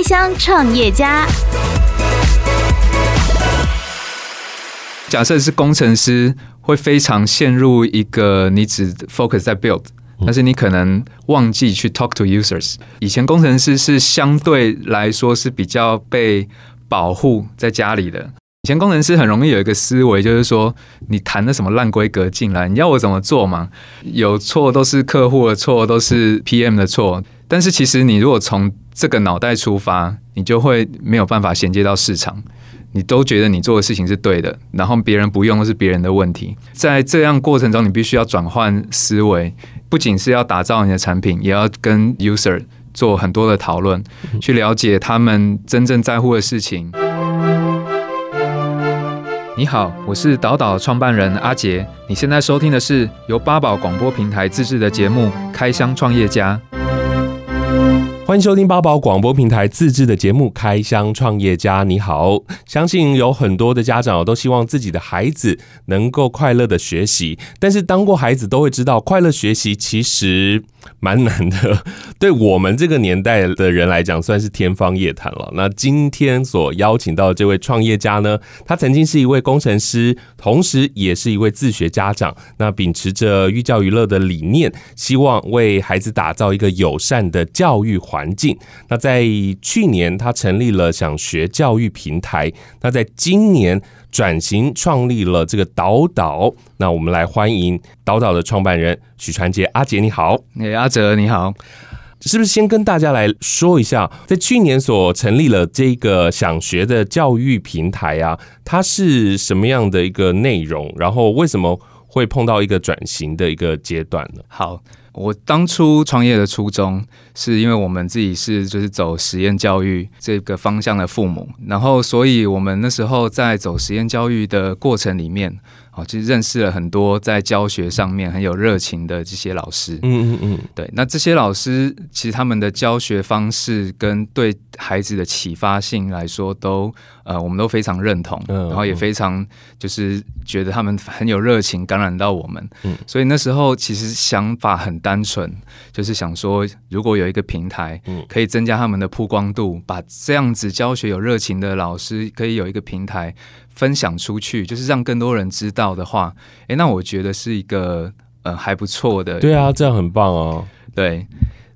开箱创业家。假设是工程师，会非常陷入一个你只 focus 在 build，但是你可能忘记去 talk to users。以前工程师是相对来说是比较被保护在家里的。以前工程师很容易有一个思维，就是说你谈的什么烂规格进来，你要我怎么做嘛？有错都是客户的错，都是 PM 的错。但是其实你如果从这个脑袋出发，你就会没有办法衔接到市场。你都觉得你做的事情是对的，然后别人不用是别人的问题。在这样过程中，你必须要转换思维，不仅是要打造你的产品，也要跟 user 做很多的讨论，去了解他们真正在乎的事情。你好，我是岛岛创办人阿杰。你现在收听的是由八宝广播平台自制的节目《开箱创业家》。欢迎收听八宝广播平台自制的节目《开箱创业家》。你好，相信有很多的家长都希望自己的孩子能够快乐的学习，但是当过孩子都会知道，快乐学习其实蛮难的。对我们这个年代的人来讲，算是天方夜谭了。那今天所邀请到这位创业家呢，他曾经是一位工程师，同时也是一位自学家长。那秉持着寓教于乐的理念，希望为孩子打造一个友善的教育环境。那在去年，他成立了想学教育平台。那在今年转型创立了这个岛岛。那我们来欢迎岛岛的创办人许传杰阿杰，你好。哎，阿哲你好。是不是先跟大家来说一下，在去年所成立了这个想学的教育平台啊，它是什么样的一个内容？然后为什么会碰到一个转型的一个阶段呢？好。我当初创业的初衷，是因为我们自己是就是走实验教育这个方向的父母，然后所以我们那时候在走实验教育的过程里面。哦，其实认识了很多在教学上面很有热情的这些老师。嗯嗯嗯，对，那这些老师其实他们的教学方式跟对孩子的启发性来说都，都呃，我们都非常认同，然后也非常就是觉得他们很有热情，感染到我们。嗯，所以那时候其实想法很单纯，就是想说，如果有一个平台，可以增加他们的曝光度，把这样子教学有热情的老师可以有一个平台。分享出去，就是让更多人知道的话，诶，那我觉得是一个呃还不错的。对啊，这样很棒哦。对，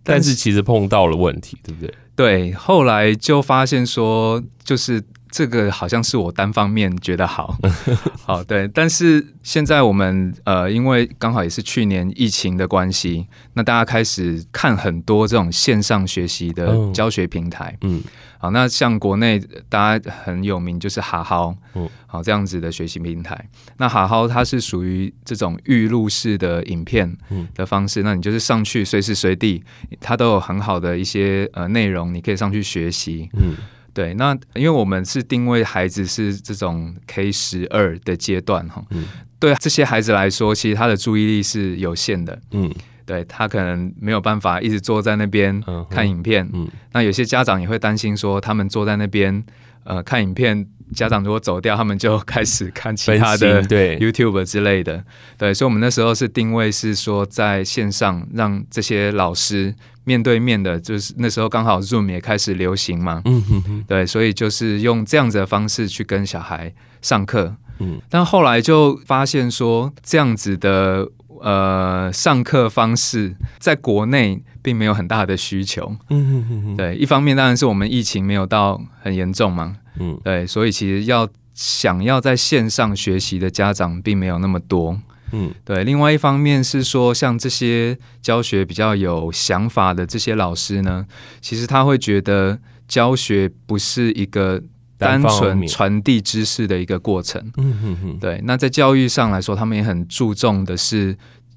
但是其实碰到了问题，对不对？对，后来就发现说，就是。这个好像是我单方面觉得好，好对，但是现在我们呃，因为刚好也是去年疫情的关系，那大家开始看很多这种线上学习的教学平台，嗯，好，那像国内大家很有名就是哈好，嗯，好这样子的学习平台，那哈好它是属于这种预录式的影片的方式，那你就是上去随时随地，它都有很好的一些呃内容，你可以上去学习，嗯。对，那因为我们是定位孩子是这种 K 十二的阶段哈，嗯，对这些孩子来说，其实他的注意力是有限的，嗯，对他可能没有办法一直坐在那边看影片，嗯，那有些家长也会担心说，他们坐在那边呃看影片，家长如果走掉，他们就 开始看其他的对。YouTube 之类的，对，所以我们那时候是定位是说在线上让这些老师。面对面的，就是那时候刚好 Zoom 也开始流行嘛，嗯哼哼，对，所以就是用这样子的方式去跟小孩上课，嗯，但后来就发现说，这样子的呃上课方式在国内并没有很大的需求，嗯哼哼哼，对，一方面当然是我们疫情没有到很严重嘛，嗯，对，所以其实要想要在线上学习的家长并没有那么多。嗯，对。另外一方面是说，像这些教学比较有想法的这些老师呢，其实他会觉得教学不是一个单纯传递知识的一个过程。嗯嗯嗯。对。那在教育上来说，他们也很注重的是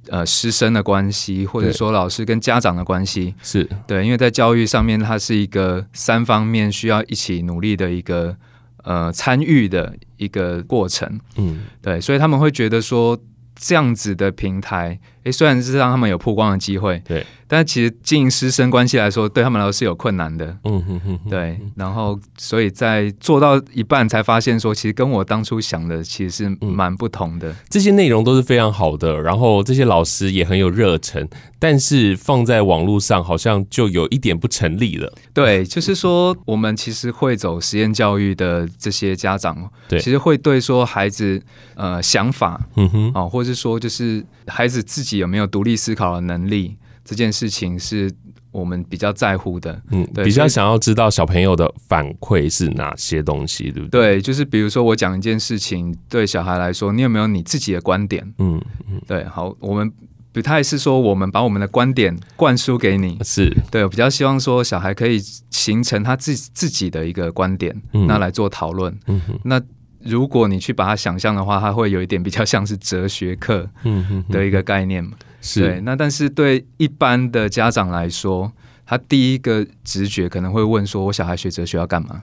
呃师生的关系，或者说老师跟家长的关系。是对，因为在教育上面，它是一个三方面需要一起努力的一个呃参与的一个过程。嗯，对。所以他们会觉得说。这样子的平台，诶，虽然是让他们有曝光的机会，对，但其实经营师生关系来说，对他们来说是有困难的。嗯哼哼，对。然后，所以在做到一半才发现说，其实跟我当初想的其实是蛮不同的。这些内容都是非常好的，然后这些老师也很有热忱，但是放在网络上好像就有一点不成立了。对，就是说我们其实会走实验教育的这些家长，对，其实会对说孩子呃想法，嗯哼，啊，或者是说就是孩子自己有没有独立思考的能力。这件事情是我们比较在乎的，嗯，比较想要知道小朋友的反馈是哪些东西，对不对？对，就是比如说我讲一件事情，对小孩来说，你有没有你自己的观点？嗯嗯，对，好，我们不太是说我们把我们的观点灌输给你，是对，我比较希望说小孩可以形成他自自己的一个观点，嗯、那来做讨论。嗯哼，那如果你去把它想象的话，它会有一点比较像是哲学课，嗯的一个概念嘛。是对，那但是对一般的家长来说，他第一个直觉可能会问说：“我小孩学哲学要干嘛？”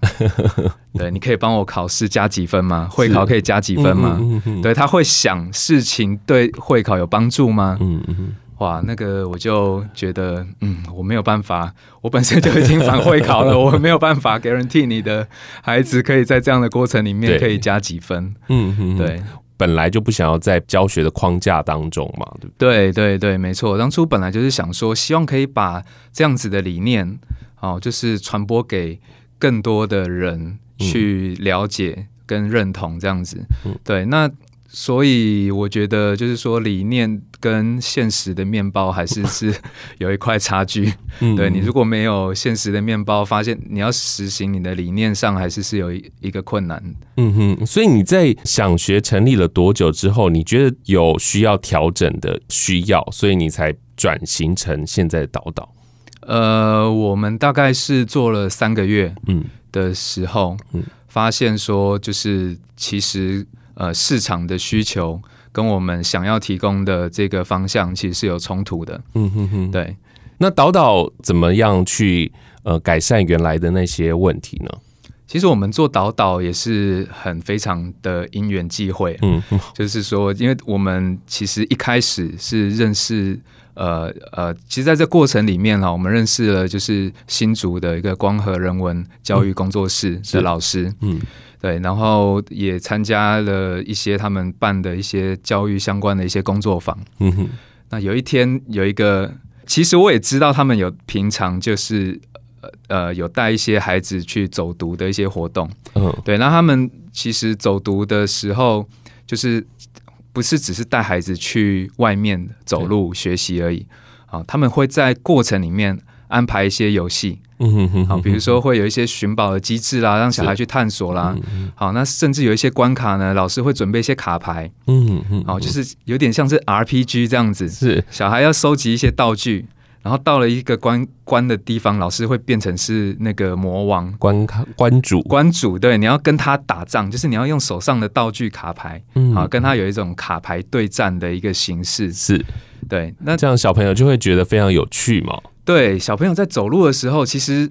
对，你可以帮我考试加几分吗？会考可以加几分吗？对，他会想事情对会考有帮助吗？嗯嗯，哇，那个我就觉得，嗯，我没有办法，我本身就已经反会考了，我没有办法 guarantee 你的孩子可以在这样的过程里面可以加几分。嗯嗯，对。本来就不想要在教学的框架当中嘛，对不对？对对对，没错。当初本来就是想说，希望可以把这样子的理念，哦，就是传播给更多的人去了解跟认同这样子。嗯、对，那。所以我觉得，就是说，理念跟现实的面包还是 是有一块差距。嗯、对，你如果没有现实的面包，发现你要实行你的理念上，还是是有一一个困难。嗯哼。所以你在想学成立了多久之后，你觉得有需要调整的需要，所以你才转型成现在的导导？呃，我们大概是做了三个月，嗯的时候，嗯，发现说就是其实。呃，市场的需求跟我们想要提供的这个方向其实是有冲突的。嗯哼哼，对。那导导怎么样去呃改善原来的那些问题呢？其实我们做导导也是很非常的因缘际会。嗯，就是说，因为我们其实一开始是认识呃呃，其实在这过程里面哈，我们认识了就是新竹的一个光和人文教育工作室的老师。嗯。嗯对，然后也参加了一些他们办的一些教育相关的一些工作坊。嗯哼，那有一天有一个，其实我也知道他们有平常就是呃呃有带一些孩子去走读的一些活动。嗯，对，那他们其实走读的时候，就是不是只是带孩子去外面走路学习而已啊，他们会在过程里面安排一些游戏。嗯哼哼，好，比如说会有一些寻宝的机制啦，让小孩去探索啦。好，那甚至有一些关卡呢，老师会准备一些卡牌。嗯嗯，好，就是有点像是 RPG 这样子。是，小孩要收集一些道具，然后到了一个关关的地方，老师会变成是那个魔王关卡关主关主。对，你要跟他打仗，就是你要用手上的道具卡牌，好，跟他有一种卡牌对战的一个形式。是，对，那这样小朋友就会觉得非常有趣嘛。对，小朋友在走路的时候，其实，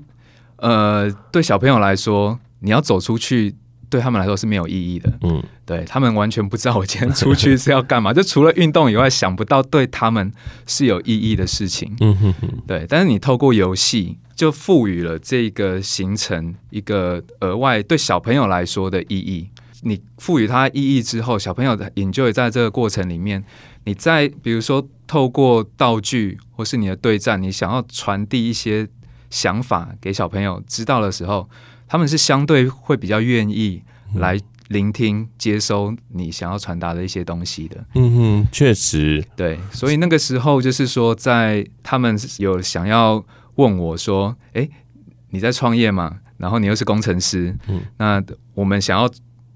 呃，对小朋友来说，你要走出去，对他们来说是没有意义的。嗯，对他们完全不知道我今天出去是要干嘛，就除了运动以外，想不到对他们是有意义的事情。嗯哼哼，对。但是你透过游戏，就赋予了这个行程一个额外对小朋友来说的意义。你赋予它意义之后，小朋友的 enjoy 在这个过程里面。你在比如说透过道具或是你的对战，你想要传递一些想法给小朋友知道的时候，他们是相对会比较愿意来聆听、接收你想要传达的一些东西的。嗯哼，确实，对，所以那个时候就是说，在他们有想要问我说：“诶，你在创业吗？然后你又是工程师，嗯，那我们想要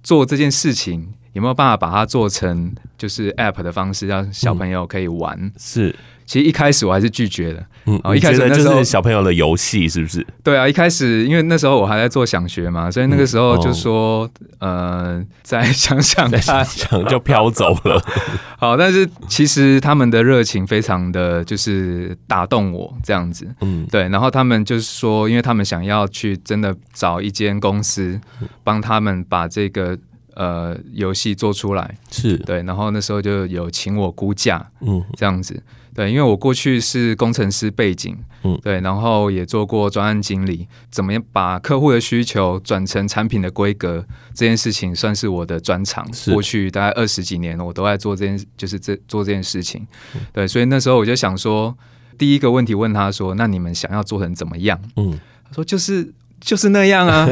做这件事情。”有没有办法把它做成就是 App 的方式，让小朋友可以玩？嗯、是，其实一开始我还是拒绝的。嗯，一开始那时候就是小朋友的游戏是不是？对啊，一开始因为那时候我还在做想学嘛，所以那个时候就说，嗯哦、呃，再想想看，想就飘走了。好，但是其实他们的热情非常的就是打动我这样子。嗯，对，然后他们就是说，因为他们想要去真的找一间公司帮他们把这个。呃游戏做出来，是。对，然后那时候就有请我估价，嗯，这样子，对，因为我过去是工程师背景，嗯，对，然后也做过专案经理，怎么样把客户的需求转成产品的规格，这件事情算是我的专长。是。过去大概二十几年，我都在做这件，就是这做这件事情，对，所以那时候我就想说，第一个问题问他说：“那你们想要做成怎么样？”嗯，他说：“就是。”就是那样啊，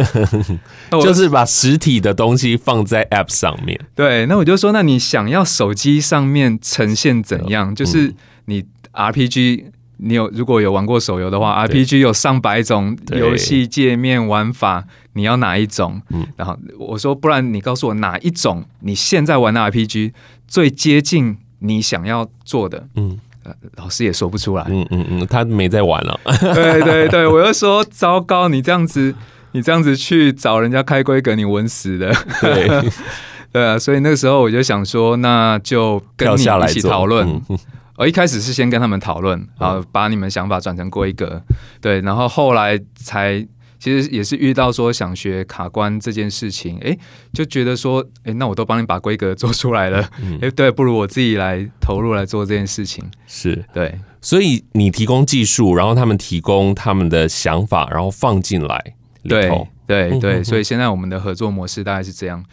就是把实体的东西放在 App 上面。对，那我就说，那你想要手机上面呈现怎样？嗯、就是你 RPG，你有如果有玩过手游的话，RPG 有上百种游戏界面玩法，你要哪一种？嗯，然后我说，不然你告诉我哪一种你现在玩的 RPG 最接近你想要做的？嗯。老师也说不出来，嗯嗯嗯，他没在玩 了。对对对，我就说糟糕，你这样子，你这样子去找人家开规格，你稳死的。对 对啊，所以那个时候我就想说，那就跟你一起讨论。我一开始是先跟他们讨论，然后把你们想法转成规格。对，然后后来才。其实也是遇到说想学卡关这件事情，哎，就觉得说，哎，那我都帮你把规格做出来了，哎，对，不如我自己来投入来做这件事情。是对，所以你提供技术，然后他们提供他们的想法，然后放进来。对对对，所以现在我们的合作模式大概是这样。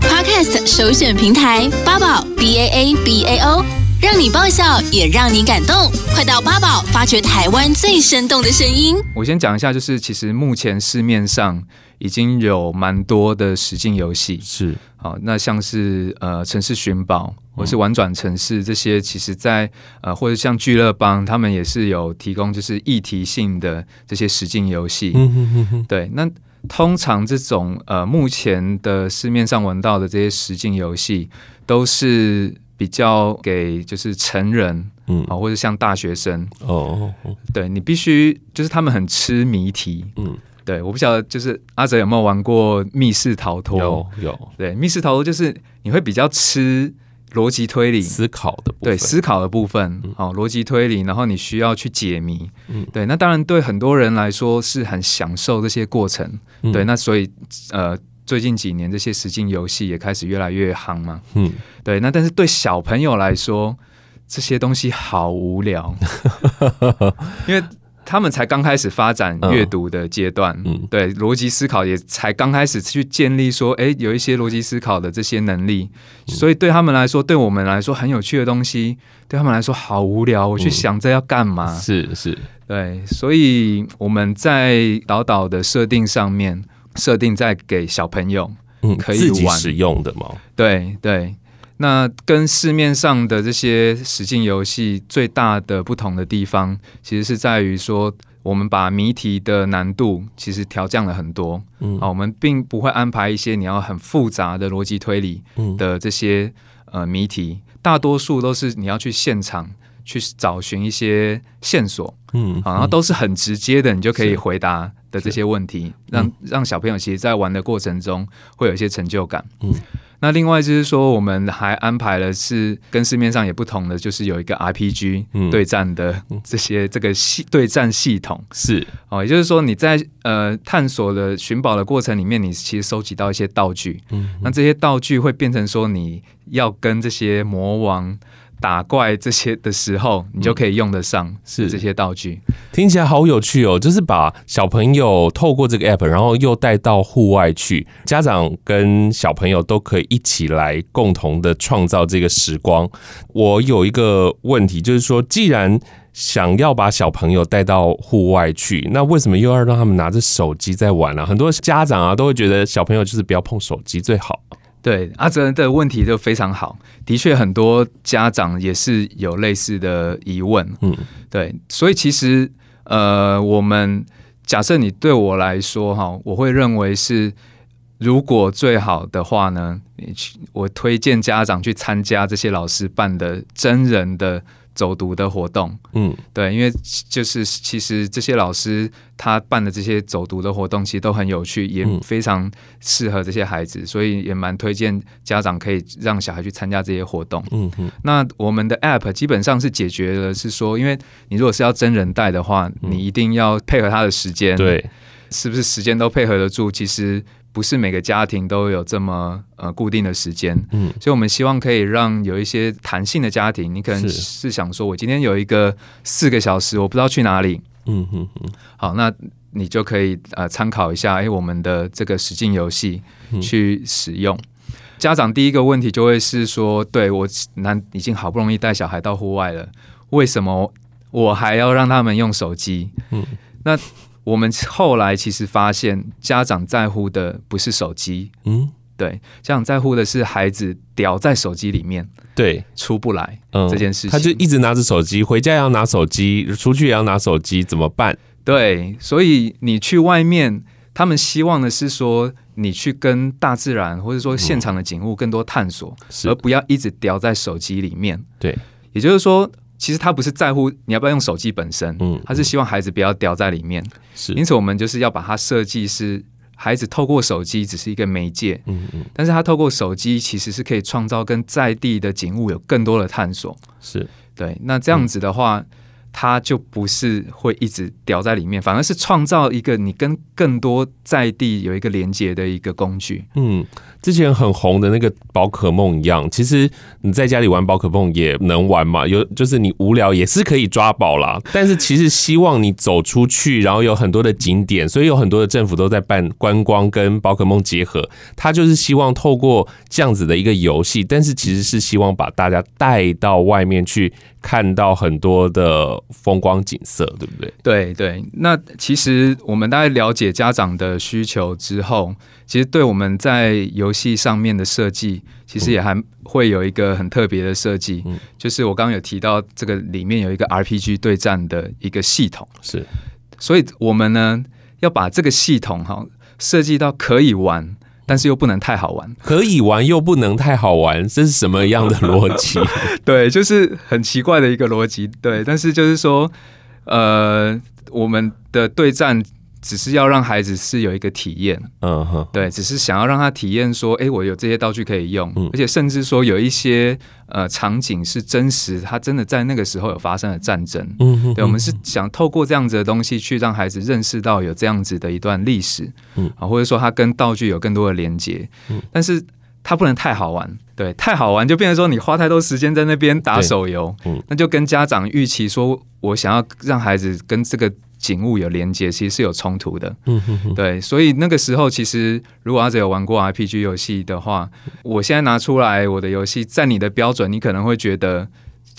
Podcast 首选平台八宝 B A A B A O。让你爆笑，也让你感动。快到八宝发掘台湾最生动的声音。我先讲一下，就是其实目前市面上已经有蛮多的实境游戏，是好，那像是呃城市寻宝，或是玩转城市这些，其实在呃或者像聚乐邦，他们也是有提供就是议题性的这些实境游戏。嗯哼哼哼。对，那通常这种呃目前的市面上玩到的这些实境游戏都是。比较给就是成人，嗯，啊，或者像大学生。哦，对，你必须就是他们很吃谜题，嗯，对，我不晓得就是阿哲有没有玩过密室逃脱？有有，对，密室逃脱就是你会比较吃逻辑推理。思考的部分，对，思考的部分，好，逻辑推理，然后你需要去解谜，嗯，对，那当然对很多人来说是很享受这些过程，对，那所以呃。最近几年，这些实境游戏也开始越来越夯嘛。嗯，对。那但是对小朋友来说，这些东西好无聊，因为他们才刚开始发展阅读的阶段。嗯，对，逻辑思考也才刚开始去建立，说，哎，有一些逻辑思考的这些能力。所以对他们来说，对我们来说很有趣的东西，对他们来说好无聊。我去想这要干嘛？是是，对。所以我们在导导的设定上面。设定在给小朋友可以玩、嗯、使用的吗？对对，那跟市面上的这些实境游戏最大的不同的地方，其实是在于说，我们把谜题的难度其实调降了很多。嗯，啊，我们并不会安排一些你要很复杂的逻辑推理的这些呃谜题，大多数都是你要去现场去找寻一些线索。嗯，好，然后都是很直接的，你就可以回答的这些问题，让让小朋友其实，在玩的过程中会有一些成就感。嗯，那另外就是说，我们还安排了是跟市面上也不同的，就是有一个 RPG 对战的这些这个系对战系统。是哦，也就是说你在呃探索的寻宝的过程里面，你其实收集到一些道具。嗯，那这些道具会变成说你要跟这些魔王。打怪这些的时候，你就可以用得上是这些道具，听起来好有趣哦！就是把小朋友透过这个 app，然后又带到户外去，家长跟小朋友都可以一起来共同的创造这个时光。我有一个问题，就是说，既然想要把小朋友带到户外去，那为什么又要让他们拿着手机在玩呢？很多家长啊都会觉得小朋友就是不要碰手机最好。对，阿哲的问题就非常好，的确很多家长也是有类似的疑问，嗯，对，所以其实呃，我们假设你对我来说哈，我会认为是如果最好的话呢，你去我推荐家长去参加这些老师办的真人的。走读的活动，嗯，对，因为就是其实这些老师他办的这些走读的活动，其实都很有趣，也非常适合这些孩子，所以也蛮推荐家长可以让小孩去参加这些活动。嗯哼，那我们的 App 基本上是解决了，是说，因为你如果是要真人带的话，你一定要配合他的时间，对，是不是时间都配合得住？其实不是每个家庭都有这么呃固定的时间，嗯，所以我们希望可以让有一些弹性的家庭，你可能是想说，我今天有一个四个小时，我不知道去哪里，嗯哼哼，好，那你就可以呃参考一下，哎，我们的这个实境游戏去使用。嗯、家长第一个问题就会是说，对我难已经好不容易带小孩到户外了，为什么我还要让他们用手机？嗯，那。我们后来其实发现，家长在乎的不是手机，嗯，对，家长在乎的是孩子掉在手机里面，对，出不来，嗯，这件事情，他就一直拿着手机，回家也要拿手机，出去也要拿手机，怎么办？对，所以你去外面，他们希望的是说，你去跟大自然或者说现场的景物更多探索，嗯，而不要一直掉在手机里面。对，也就是说。其实他不是在乎你要不要用手机本身，嗯，他是希望孩子不要掉在里面。是，因此我们就是要把它设计是孩子透过手机只是一个媒介，嗯嗯，但是他透过手机其实是可以创造跟在地的景物有更多的探索。是对，那这样子的话。嗯它就不是会一直掉在里面，反而是创造一个你跟更多在地有一个连接的一个工具。嗯，之前很红的那个宝可梦一样，其实你在家里玩宝可梦也能玩嘛，有就是你无聊也是可以抓宝啦。但是其实希望你走出去，然后有很多的景点，所以有很多的政府都在办观光跟宝可梦结合。他就是希望透过这样子的一个游戏，但是其实是希望把大家带到外面去。看到很多的风光景色，对不对？对对，那其实我们大概了解家长的需求之后，其实对我们在游戏上面的设计，其实也还会有一个很特别的设计，嗯，就是我刚刚有提到这个里面有一个 RPG 对战的一个系统，是，所以我们呢要把这个系统哈设计到可以玩。但是又不能太好玩，可以玩又不能太好玩，这是什么样的逻辑？对，就是很奇怪的一个逻辑。对，但是就是说，呃，我们的对战。只是要让孩子是有一个体验，嗯哼，对，只是想要让他体验说，哎，我有这些道具可以用，而且甚至说有一些呃场景是真实，他真的在那个时候有发生了战争，嗯哼，对，我们是想透过这样子的东西去让孩子认识到有这样子的一段历史，嗯，啊，或者说他跟道具有更多的连接，嗯，但是他不能太好玩，对，太好玩就变成说你花太多时间在那边打手游，嗯，那就跟家长预期说我想要让孩子跟这个。景物有连接，其实是有冲突的。嗯哼哼，对，所以那个时候，其实如果阿哲有玩过 RPG 游戏的话，我现在拿出来我的游戏，在你的标准，你可能会觉得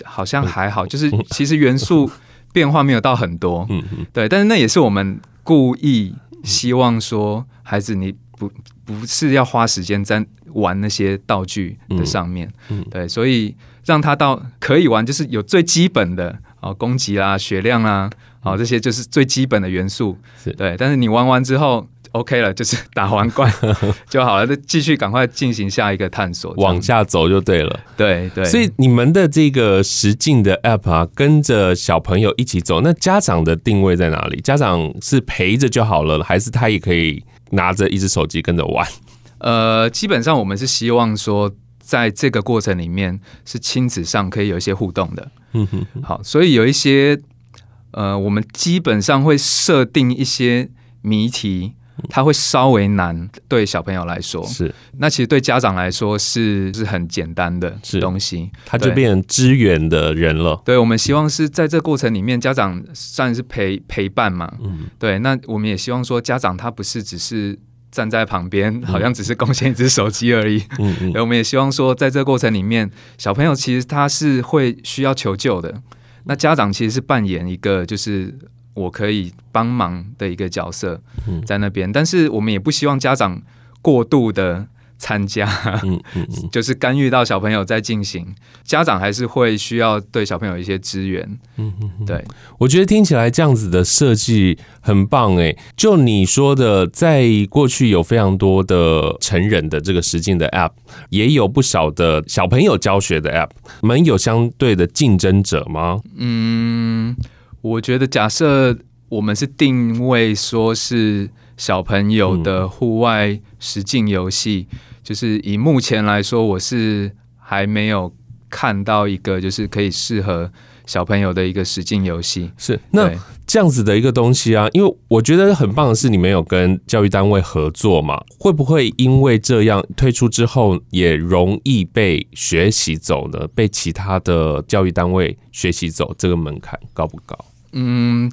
好像还好，就是其实元素变化没有到很多。对，但是那也是我们故意希望说，孩子你不不是要花时间在玩那些道具的上面。嗯，对，所以让他到可以玩，就是有最基本的哦，攻击啦、血量啦。好，这些就是最基本的元素，对。但是你玩完之后，OK 了，就是 打完怪 就好了，就继续赶快进行下一个探索，往下走就对了。对对。所以你们的这个实境的 App 啊，跟着小朋友一起走，那家长的定位在哪里？家长是陪着就好了，还是他也可以拿着一只手机跟着玩？呃，基本上我们是希望说，在这个过程里面是亲子上可以有一些互动的。嗯哼。好，所以有一些。呃，我们基本上会设定一些谜题，它会稍微难，对小朋友来说是。那其实对家长来说是是很简单的东西，他就变成支援的人了。对，我们希望是在这过程里面，家长算是陪陪伴嘛。嗯，对。那我们也希望说，家长他不是只是站在旁边，好像只是贡献一只手机而已。嗯嗯。我们也希望说，在这过程里面，小朋友其实他是会需要求救的。那家长其实是扮演一个，就是我可以帮忙的一个角色，在那边。但是我们也不希望家长过度的参加，嗯嗯嗯，就是干预到小朋友在进行，家长还是会需要对小朋友一些支援。嗯嗯，对，我觉得听起来这样子的设计很棒诶。就你说的，在过去有非常多的成人的这个实境的 App，也有不少的小朋友教学的 App，你们有相对的竞争者吗？嗯，我觉得假设我们是定位说是小朋友的户外实境游戏。就是以目前来说，我是还没有看到一个就是可以适合小朋友的一个实境游戏。是，那这样子的一个东西啊，因为我觉得很棒的是，你们有跟教育单位合作嘛？会不会因为这样推出之后，也容易被学习走呢？被其他的教育单位学习走，这个门槛高不高？嗯，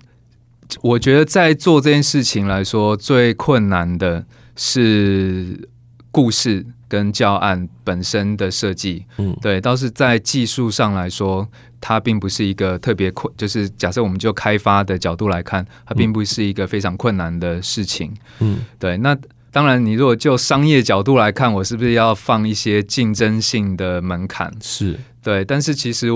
我觉得在做这件事情来说，最困难的是故事跟教案本身的设计。嗯，对，倒是在技术上来说。它并不是一个特别困，就是假设我们就开发的角度来看，它并不是一个非常困难的事情。嗯，对。那当然，你如果就商业角度来看，我是不是要放一些竞争性的门槛？是对。但是其实，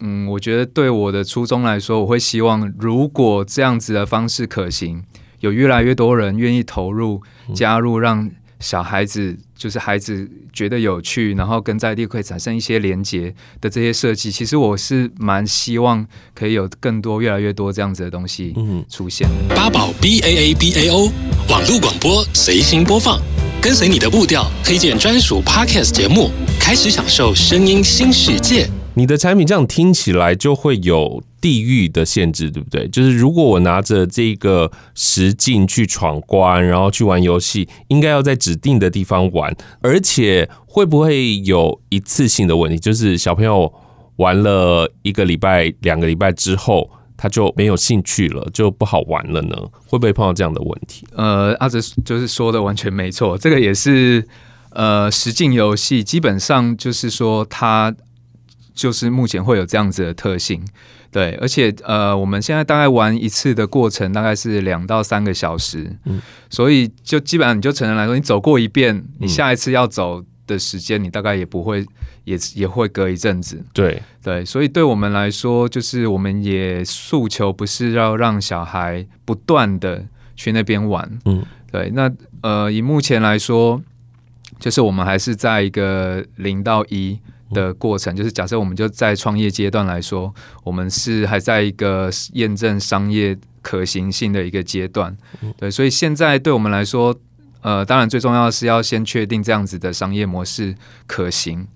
嗯，我觉得对我的初衷来说，我会希望，如果这样子的方式可行，有越来越多人愿意投入加入，让。小孩子就是孩子觉得有趣，然后跟在地可以产生一些连结的这些设计，其实我是蛮希望可以有更多、越来越多这样子的东西出现。八宝 B A A B A O 网络广播随心播放，跟随你的步调，推荐专属 Podcast 节目，开始享受声音新世界。你的产品这样听起来就会有地域的限制，对不对？就是如果我拿着这个实境去闯关，然后去玩游戏，应该要在指定的地方玩，而且会不会有一次性的问题？就是小朋友玩了一个礼拜、两个礼拜之后，他就没有兴趣了，就不好玩了呢？会不会碰到这样的问题？呃，阿泽就是说的完全没错，这个也是呃实境游戏，基本上就是说它。就是目前会有这样子的特性，对，而且呃，我们现在大概玩一次的过程大概是两到三个小时，嗯，所以就基本上你就成人来说，你走过一遍，你下一次要走的时间，你大概也不会，也也会隔一阵子，对对，所以对我们来说，就是我们也诉求不是要让小孩不断的去那边玩，嗯，对，那呃，以目前来说，就是我们还是在一个零到一。的过程就是，假设我们就在创业阶段来说，我们是还在一个验证商业可行性的一个阶段。对，所以现在对我们来说，呃，当然最重要的是要先确定这样子的商业模式可行。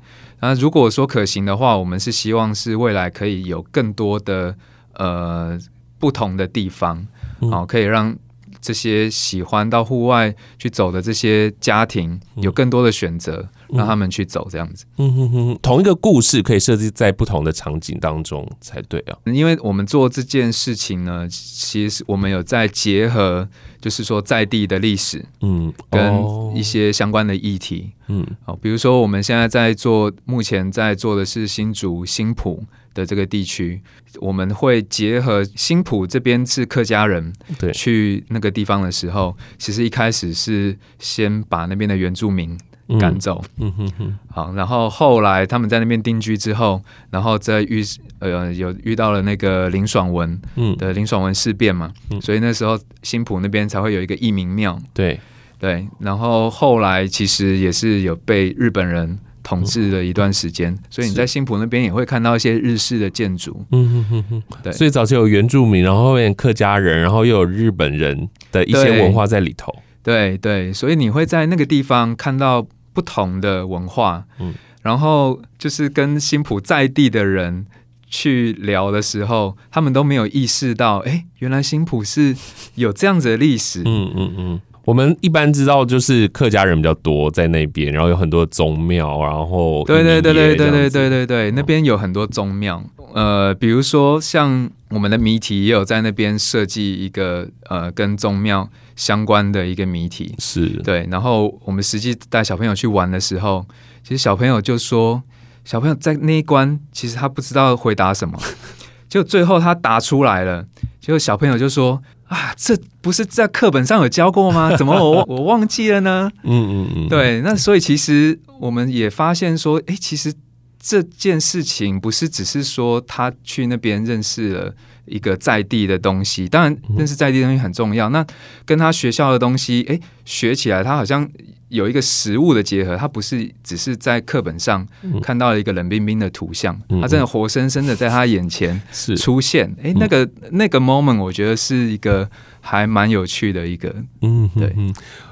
那如果说可行的话，我们是希望是未来可以有更多的呃不同的地方，好，可以让这些喜欢到户外去走的这些家庭有更多的选择。让他们去走这样子，嗯哼哼，同一个故事可以设计在不同的场景当中才对啊。因为我们做这件事情呢，其实我们有在结合，就是说在地的历史，嗯，跟一些相关的议题，嗯，好，比如说我们现在在做，目前在做的是新竹新浦的这个地区，我们会结合新浦这边是客家人，对，去那个地方的时候，其实一开始是先把那边的原住民。赶走，嗯哼哼，好，然后后来他们在那边定居之后，然后再遇呃有遇到了那个林爽文，嗯。的林爽文事变嘛，嗯，所以那时候新浦那边才会有一个义民庙，对。对，然后后来其实也是有被日本人统治了一段时间，嗯，所以你在新浦那边也会看到一些日式的建筑，嗯哼哼哼，对，所以早期有原住民，然后后面客家人，然后又有日本人的一些文化在里头，对对，所以你会在那个地方看到。不同的文化，嗯，然后就是跟新埔在地的人去聊的时候，他们都没有意识到，哎，原来新埔是有这样子的历史，嗯嗯嗯。我们一般知道就是客家人比较多在那边，然后有很多宗庙，然后对对对对对对对对对，那边有很多宗庙，呃，比如说像我们的谜题也有在那边设计一个呃跟宗庙。相关的一个谜题是对，然后我们实际带小朋友去玩的时候，其实小朋友就说，小朋友在那一关其实他不知道回答什么，就最后他答出来了，结果小朋友就说啊，这不是在课本上有教过吗？怎么我 我忘记了呢？嗯嗯嗯，对，那所以其实我们也发现说，哎，其实这件事情不是只是说他去那边认识了。一个在地的东西，当然认识在地的东西很重要。那跟他学校的东西，诶，学起来，他好像有一个实物的结合，他不是只是在课本上看到了一个冷冰冰的图像，他真的活生生的在他眼前出现。诶，那个那个 moment，我觉得是一个还蛮有趣的一个。嗯，对。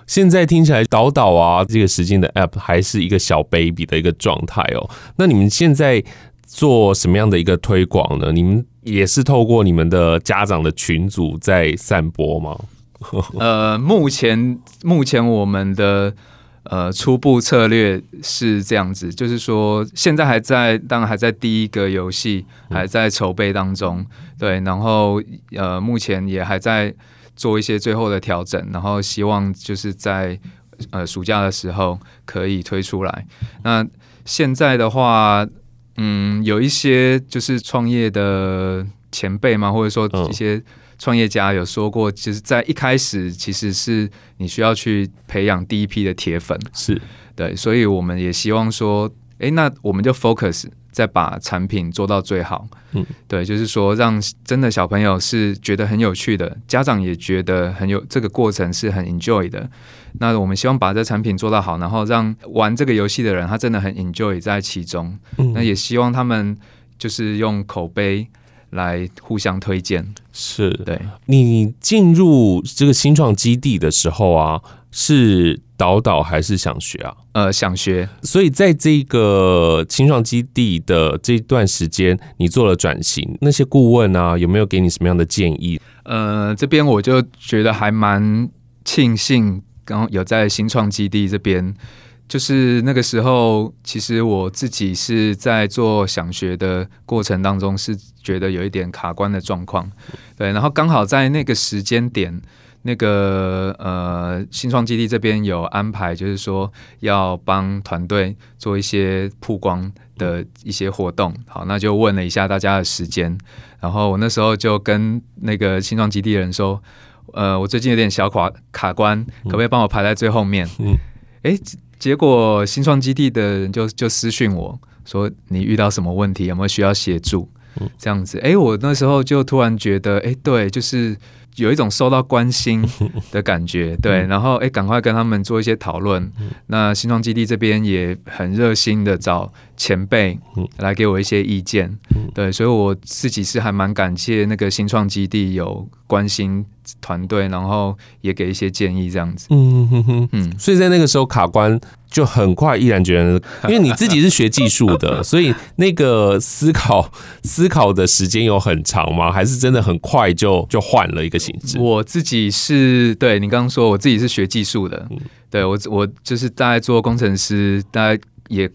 现在听起来导导啊，这个实境的 app 还是一个小 baby 的一个状态哦。那你们现在做什么样的一个推广呢？你们也是透过你们的家长的群组在散播吗？呃，目前目前我们的呃初步策略是这样子，就是说现在还在，当然还在第一个游戏还在筹备当中，对，然后呃目前也还在做一些最后的调整，然后希望就是在呃暑假的时候可以推出来。那现在的话，嗯，有一些就是创业的前辈嘛，或者说一些。创业家有说过，其实，在一开始，其实是你需要去培养第一批的铁粉，是对，所以我们也希望说，哎，那我们就 focus 再把产品做到最好，嗯，对，就是说，让真的小朋友是觉得很有趣的，家长也觉得很有这个过程是很 enjoy 的，那我们希望把这产品做到好，然后让玩这个游戏的人他真的很 enjoy 在其中，嗯，那也希望他们就是用口碑。来互相推荐，是。对。你进入这个新创基地的时候啊，是导导还是想学啊？呃，想学。所以在这个新创基地的这段时间，你做了转型，那些顾问啊，有没有给你什么样的建议？呃，这边我就觉得还蛮庆幸，刚有在新创基地这边。就是那个时候，其实我自己是在做想学的过程当中，是觉得有一点卡关的状况，对。然后刚好在那个时间点，那个呃新创基地这边有安排，就是说要帮团队做一些曝光的一些活动。好，那就问了一下大家的时间，然后我那时候就跟那个新创基地的人说，呃，我最近有点小卡卡关，可不可以帮我排在最后面？嗯，诶。结果新创基地的人就就私讯我说，你遇到什么问题，有没有需要协助？这样子，哎，我那时候就突然觉得，哎，对，就是有一种受到关心 的感觉，对，然后哎，赶快跟他们做一些讨论。那新创基地这边也很热心的找前辈来给我一些意见，对，所以我自己是还蛮感谢那个新创基地有关心。团队，然后也给一些建议，这样子。嗯哼哼，嗯，所以在那个时候卡关就很快，毅然决然，因为你自己是学技术的，所以那个思考思考的时间有很长吗？还是真的很快就就换了一个形式？我自己是对你刚刚说，我自己是学技术的，嗯、对我我就是大概做工程师，大概也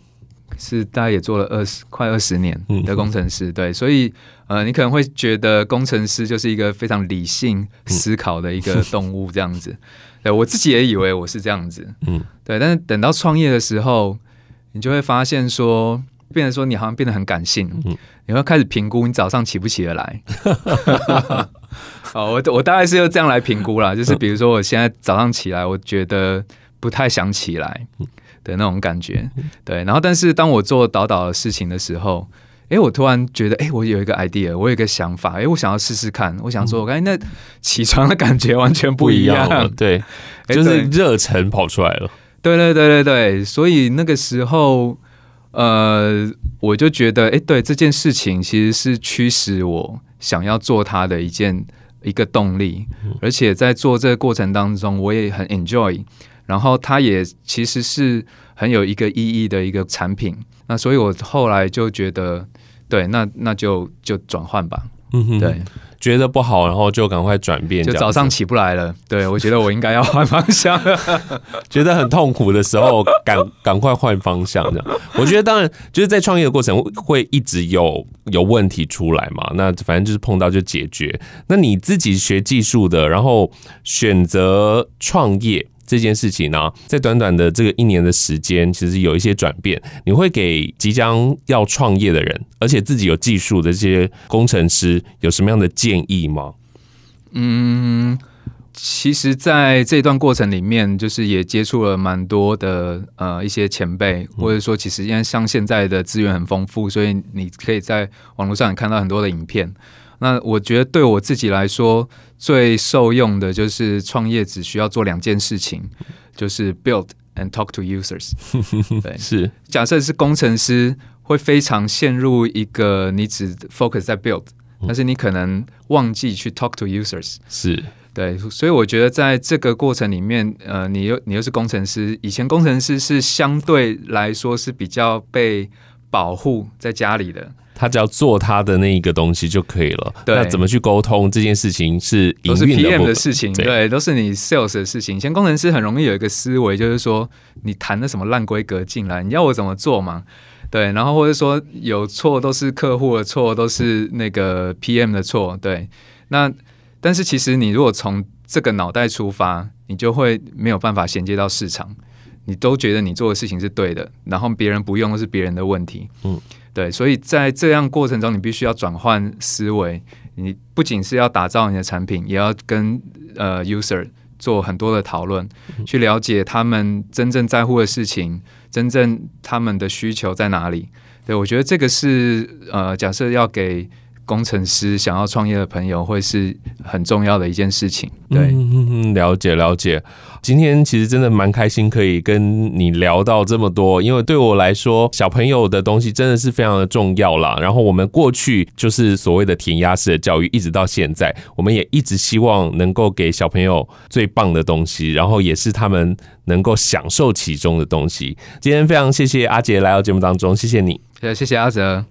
是大概也做了二十快二十年的工程师，对，所以。呃，你可能会觉得工程师就是一个非常理性思考的一个动物这样子，对，我自己也以为我是这样子，嗯，对，但是等到创业的时候，你就会发现说，变得说你好像变得很感性，嗯，你会开始评估你早上起不起得来，哦，我我大概是要这样来评估啦，就是比如说我现在早上起来，我觉得不太想起来的那种感觉，对，然后但是当我做导导的事情的时候。哎，我突然觉得，哎，我有一个 idea，我有一个想法，哎，我想要试试看。我想说，我刚才那起床的感觉完全不一样，不一样 对，就是热忱跑出来了。对对对对对，所以那个时候，呃，我就觉得，哎，对这件事情其实是驱使我想要做它的一件一个动力，而且在做这个过程当中，我也很 enjoy，然后它也其实是很有一个意义的一个产品。那所以我后来就觉得。对，那那就就转换吧。嗯哼，对，觉得不好，然后就赶快转变。就早上起不来了，对，我觉得我应该要换方向。觉得很痛苦的时候，赶赶快换方向。这样，我觉得当然就是在创业的过程会一直有有问题出来嘛。那反正就是碰到就解决。那你自己学技术的，然后选择创业。这件事情呢，在短短的这个一年的时间，其实有一些转变。你会给即将要创业的人，而且自己有技术的这些工程师，有什么样的建议吗？嗯，其实，在这段过程里面，就是也接触了蛮多的呃一些前辈，或者说，其实因为像现在的资源很丰富，所以你可以在网络上看到很多的影片。那我觉得对我自己来说，最受用的就是创业只需要做两件事情，就是 build and talk to users。对，是。假设是工程师，会非常陷入一个你只 focus 在 build，但是你可能忘记去 talk to users。是对，所以我觉得在这个过程里面，呃，你又你又是工程师，以前工程师是相对来说是比较被保护在家里的。他只要做他的那一个东西就可以了。对，那怎么去沟通这件事情是都是 PM 的事情，对，对，都是你 sales 的事情。以前工程师很容易有一个思维，就是说你谈的什么烂规格进来，你要我怎么做嘛？对，然后或者说有错都是客户的错，都是那个 PM 的错。对，那但是其实你如果从这个脑袋出发，你就会没有办法衔接到市场。你都觉得你做的事情是对的，然后别人不用是别人的问题。嗯，对，所以在这样过程中，你必须要转换思维。你不仅是要打造你的产品，也要跟呃 user 做很多的讨论，嗯，去了解他们真正在乎的事情，真正他们的需求在哪里。对，我觉得这个是呃，假设要给。工程师想要创业的朋友，会是很重要的一件事情。对，嗯，了解了解。今天其实真的蛮开心，可以跟你聊到这么多。因为对我来说，小朋友的东西真的是非常的重要啦。然后我们过去就是所谓的填鸭式的教育，一直到现在，我们也一直希望能够给小朋友最棒的东西，然后也是他们能够享受其中的东西。今天非常谢谢阿杰来到节目当中，谢谢你，谢谢阿泽。